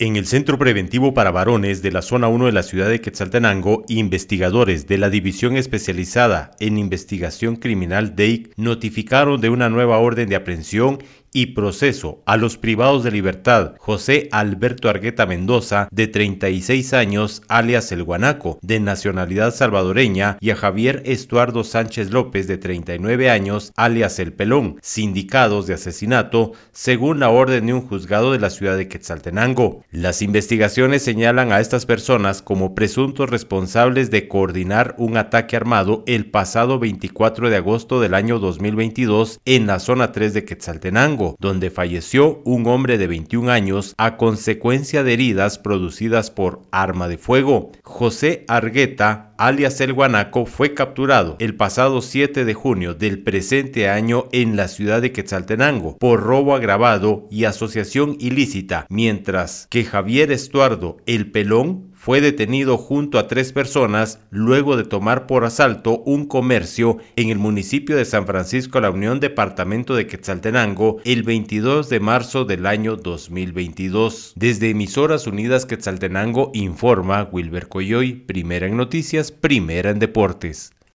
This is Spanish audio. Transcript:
En el Centro Preventivo para Varones de la Zona 1 de la ciudad de Quetzaltenango, investigadores de la División Especializada en Investigación Criminal DEIC notificaron de una nueva orden de aprehensión y proceso a los privados de libertad José Alberto Argueta Mendoza, de 36 años, alias El Guanaco, de nacionalidad salvadoreña, y a Javier Estuardo Sánchez López, de 39 años, alias El Pelón, sindicados de asesinato, según la orden de un juzgado de la ciudad de Quetzaltenango. Las investigaciones señalan a estas personas como presuntos responsables de coordinar un ataque armado el pasado 24 de agosto del año 2022 en la zona 3 de Quetzaltenango donde falleció un hombre de 21 años a consecuencia de heridas producidas por arma de fuego. José Argueta, alias El Guanaco, fue capturado el pasado 7 de junio del presente año en la ciudad de Quetzaltenango por robo agravado y asociación ilícita, mientras que Javier Estuardo El Pelón fue detenido junto a tres personas luego de tomar por asalto un comercio en el municipio de San Francisco La Unión, departamento de Quetzaltenango, el 22 de marzo del año 2022. Desde Emisoras Unidas Quetzaltenango informa Wilber Coyoy, primera en noticias, primera en deportes.